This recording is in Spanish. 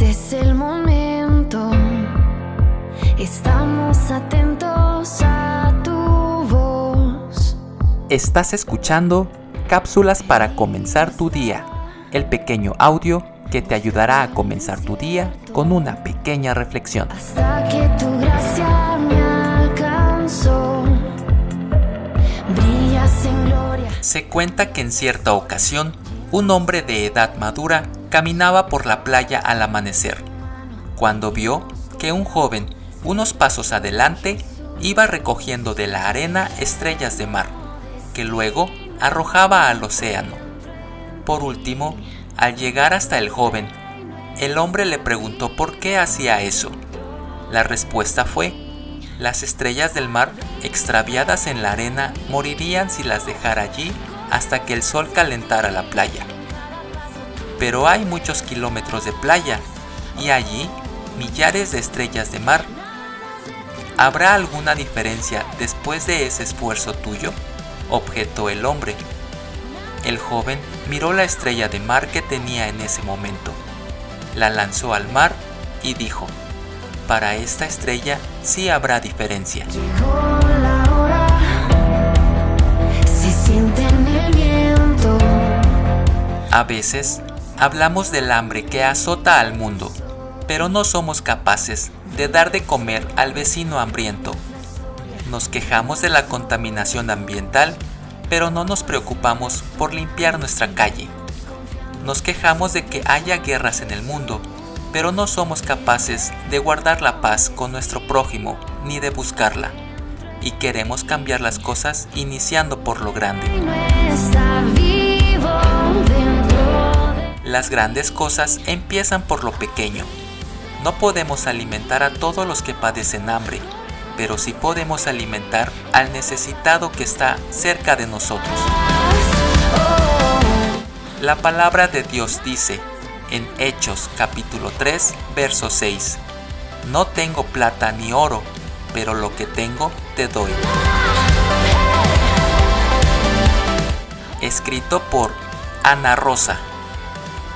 es el momento. Estamos atentos a tu voz. Estás escuchando Cápsulas para comenzar tu día, el pequeño audio que te ayudará a comenzar tu día con una pequeña reflexión. Hasta que tu gracia me alcanzó. Brillas en gloria. Se cuenta que en cierta ocasión, un hombre de edad madura caminaba por la playa al amanecer, cuando vio que un joven, unos pasos adelante, iba recogiendo de la arena estrellas de mar, que luego arrojaba al océano. Por último, al llegar hasta el joven, el hombre le preguntó por qué hacía eso. La respuesta fue, las estrellas del mar, extraviadas en la arena, morirían si las dejara allí hasta que el sol calentara la playa. Pero hay muchos kilómetros de playa y allí millares de estrellas de mar. ¿Habrá alguna diferencia después de ese esfuerzo tuyo? objetó el hombre. El joven miró la estrella de mar que tenía en ese momento, la lanzó al mar y dijo, para esta estrella sí habrá diferencia. A veces hablamos del hambre que azota al mundo, pero no somos capaces de dar de comer al vecino hambriento. Nos quejamos de la contaminación ambiental, pero no nos preocupamos por limpiar nuestra calle. Nos quejamos de que haya guerras en el mundo, pero no somos capaces de guardar la paz con nuestro prójimo ni de buscarla. Y queremos cambiar las cosas iniciando por lo grande. Las grandes cosas empiezan por lo pequeño. No podemos alimentar a todos los que padecen hambre, pero sí podemos alimentar al necesitado que está cerca de nosotros. La palabra de Dios dice en Hechos capítulo 3, verso 6, No tengo plata ni oro, pero lo que tengo te doy. Escrito por Ana Rosa.